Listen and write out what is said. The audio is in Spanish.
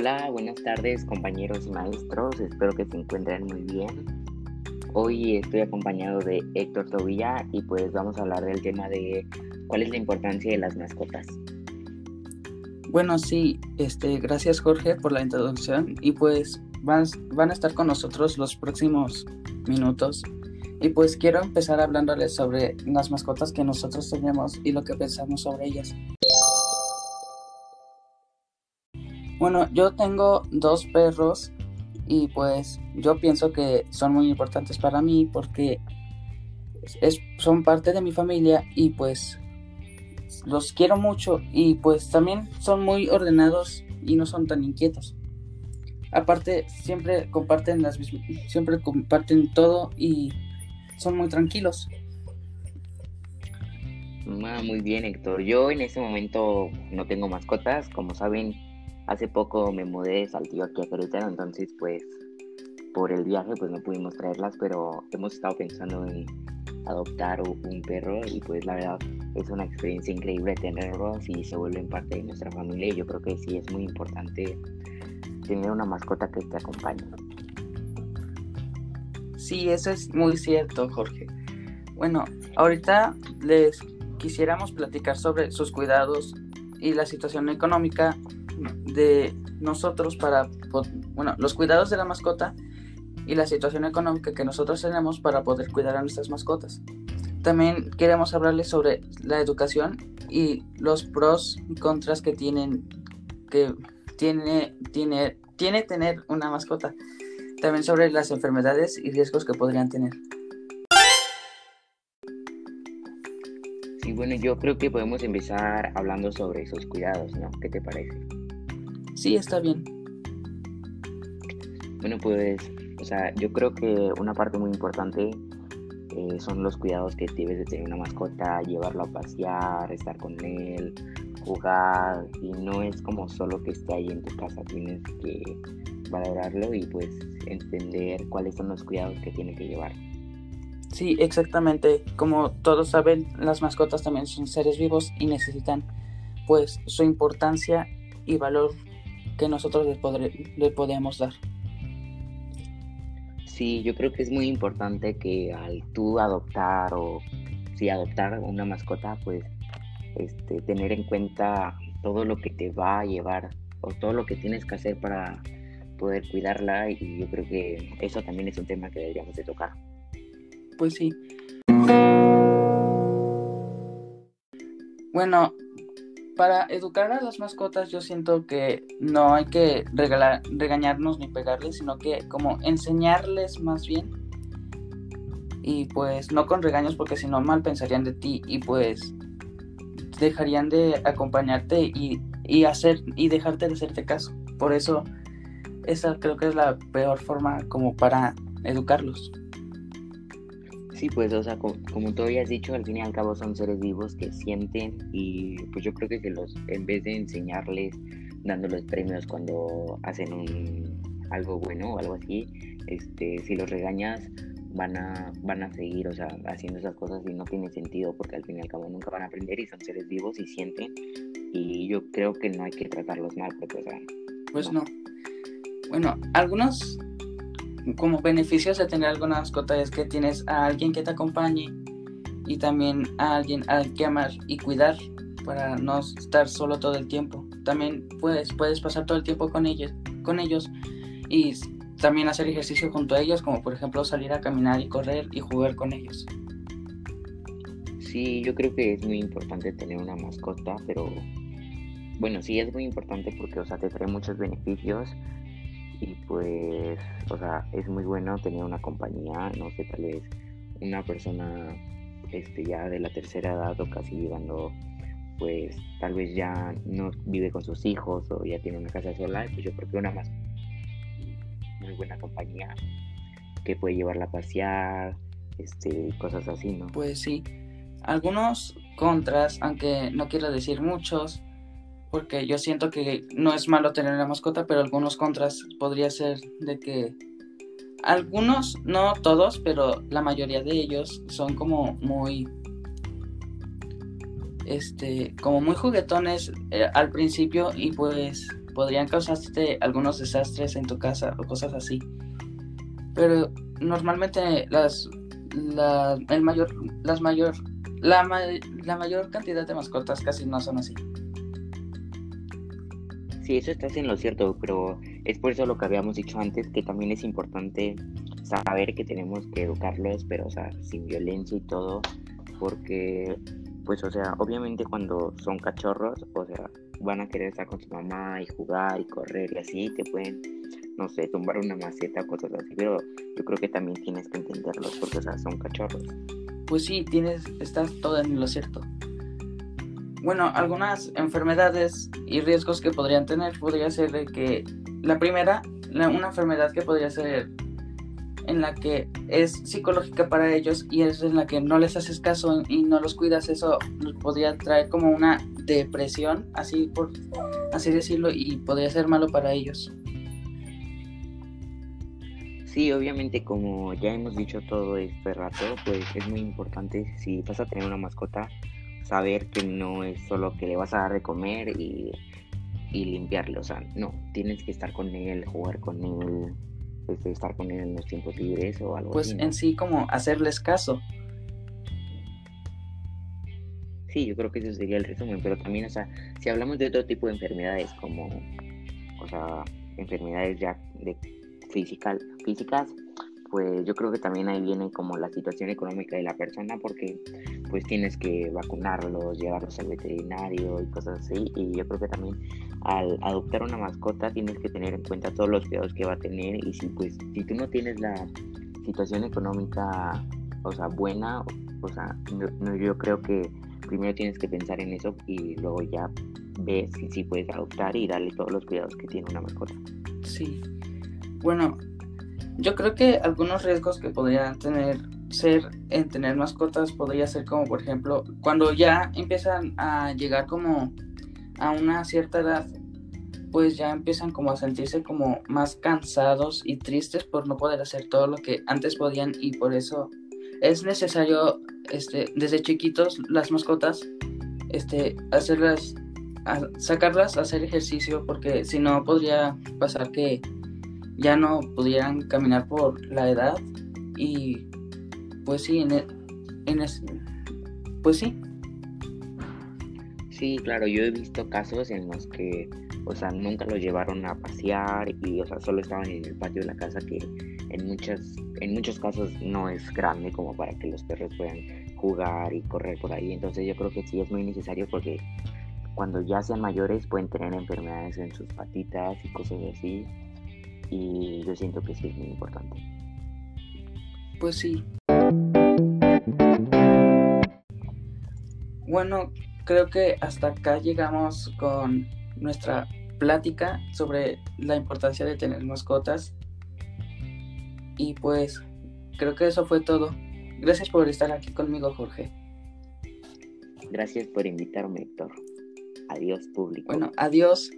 Hola, buenas tardes compañeros y maestros, espero que se encuentren muy bien. Hoy estoy acompañado de Héctor Tobilla y pues vamos a hablar del tema de cuál es la importancia de las mascotas. Bueno, sí, este, gracias Jorge por la introducción y pues van, van a estar con nosotros los próximos minutos. Y pues quiero empezar hablándoles sobre las mascotas que nosotros tenemos y lo que pensamos sobre ellas. Bueno, yo tengo dos perros y pues yo pienso que son muy importantes para mí porque es, son parte de mi familia y pues los quiero mucho y pues también son muy ordenados y no son tan inquietos. Aparte siempre comparten las siempre comparten todo y son muy tranquilos. Ah, muy bien, Héctor. Yo en este momento no tengo mascotas, como saben, Hace poco me mudé de aquí a Querétaro, entonces pues por el viaje pues no pudimos traerlas, pero hemos estado pensando en adoptar un perro y pues la verdad es una experiencia increíble tenerlos y se vuelven parte de nuestra familia y yo creo que sí es muy importante tener una mascota que te acompañe. Sí, eso es muy cierto, Jorge. Bueno, ahorita les quisiéramos platicar sobre sus cuidados y la situación económica de nosotros para, bueno, los cuidados de la mascota y la situación económica que nosotros tenemos para poder cuidar a nuestras mascotas. También queremos hablarles sobre la educación y los pros y contras que tienen que tiene tiene tiene tener una mascota. También sobre las enfermedades y riesgos que podrían tener. Sí, bueno, yo creo que podemos empezar hablando sobre esos cuidados, ¿no? ¿Qué te parece? Sí, está bien. Bueno, pues, o sea, yo creo que una parte muy importante eh, son los cuidados que debes de tener una mascota, llevarlo a pasear, estar con él, jugar, y no es como solo que esté ahí en tu casa, tienes que valorarlo y pues entender cuáles son los cuidados que tiene que llevar. Sí, exactamente. Como todos saben, las mascotas también son seres vivos y necesitan pues su importancia y valor que nosotros le, podemos dar. Sí, yo creo que es muy importante que al tú adoptar o si adoptar una mascota, pues este, tener en cuenta todo lo que te va a llevar o todo lo que tienes que hacer para poder cuidarla y yo creo que eso también es un tema que deberíamos de tocar. Pues sí. Bueno, para educar a las mascotas yo siento que no hay que regañarnos ni pegarles, sino que como enseñarles más bien. Y pues no con regaños porque si no mal pensarían de ti y pues dejarían de acompañarte y, y, hacer y dejarte de hacerte caso. Por eso esa creo que es la peor forma como para educarlos. Sí, pues, o sea, como, tú habías dicho, al fin y al cabo son seres vivos que sienten y pues yo creo que se los, en vez de enseñarles dándoles premios cuando hacen un, algo bueno o algo así, este, si los regañas van a, van a seguir, o sea, haciendo esas cosas y no tiene sentido porque al fin y al cabo nunca van a aprender y son seres vivos y sienten y yo creo que no hay que tratarlos mal porque, o sea... Pues no. Bueno, algunos como beneficios de tener alguna mascota es que tienes a alguien que te acompañe y también a alguien al que amar y cuidar para no estar solo todo el tiempo. También puedes, puedes pasar todo el tiempo con ellos, con ellos y también hacer ejercicio junto a ellos, como por ejemplo salir a caminar y correr y jugar con ellos. Sí, yo creo que es muy importante tener una mascota, pero bueno, sí es muy importante porque, o sea, te trae muchos beneficios y pues, o sea, es muy bueno tener una compañía, no sé, tal vez una persona este, ya de la tercera edad o casi llegando, pues tal vez ya no vive con sus hijos o ya tiene una casa sola, pues yo creo que una más muy buena compañía que puede llevarla a pasear, este, cosas así, ¿no? Pues sí, algunos contras, aunque no quiero decir muchos, porque yo siento que no es malo tener una mascota, pero algunos contras podría ser de que algunos, no todos, pero la mayoría de ellos son como muy este como muy juguetones eh, al principio y pues podrían causarte algunos desastres en tu casa o cosas así. Pero normalmente las la, el mayor las mayor la, la mayor cantidad de mascotas casi no son así. Sí, eso estás en lo cierto, pero es por eso lo que habíamos dicho antes, que también es importante saber que tenemos que educarlos, pero o sea, sin violencia y todo, porque pues o sea, obviamente cuando son cachorros, o sea, van a querer estar con su mamá y jugar y correr y así, te pueden, no sé, tumbar una maceta, cosas así, pero yo creo que también tienes que entenderlos porque o sea, son cachorros. Pues sí, tienes, estás todo en lo cierto. Bueno, algunas enfermedades y riesgos que podrían tener podría ser de que la primera, una enfermedad que podría ser en la que es psicológica para ellos y es en la que no les haces caso y no los cuidas, eso podría traer como una depresión, así por así decirlo, y podría ser malo para ellos. Sí, obviamente como ya hemos dicho todo este rato, pues es muy importante si vas a tener una mascota, saber que no es solo que le vas a dar de comer y, y limpiarle, o sea, no, tienes que estar con él, jugar con él, este, estar con él en los tiempos libres o algo pues así. Pues en sí como hacerles caso. Sí, yo creo que eso sería el resumen, pero también, o sea, si hablamos de otro tipo de enfermedades como, o sea, enfermedades ya de física, físicas, pues yo creo que también ahí viene como la situación económica de la persona porque pues tienes que vacunarlos, llevarlos al veterinario y cosas así. Y yo creo que también al adoptar una mascota tienes que tener en cuenta todos los cuidados que va a tener. Y si pues si tú no tienes la situación económica o sea buena o sea no, yo creo que primero tienes que pensar en eso y luego ya ves si, si puedes adoptar y darle todos los cuidados que tiene una mascota. Sí. Bueno yo creo que algunos riesgos que podrían tener ser en tener mascotas podría ser como por ejemplo cuando ya empiezan a llegar como a una cierta edad pues ya empiezan como a sentirse como más cansados y tristes por no poder hacer todo lo que antes podían y por eso es necesario este desde chiquitos las mascotas este hacerlas sacarlas a hacer ejercicio porque si no podría pasar que ya no pudieran caminar por la edad y pues sí, en, e, en pues sí. Sí, claro, yo he visto casos en los que, o sea, nunca los llevaron a pasear y, o sea, solo estaban en el patio de la casa que en muchas, en muchos casos no es grande como para que los perros puedan jugar y correr por ahí. Entonces yo creo que sí es muy necesario porque cuando ya sean mayores pueden tener enfermedades en sus patitas y cosas así y yo siento que sí es muy importante. Pues sí. Bueno, creo que hasta acá llegamos con nuestra plática sobre la importancia de tener mascotas. Y pues creo que eso fue todo. Gracias por estar aquí conmigo, Jorge. Gracias por invitarme, Héctor. Adiós, público. Bueno, adiós.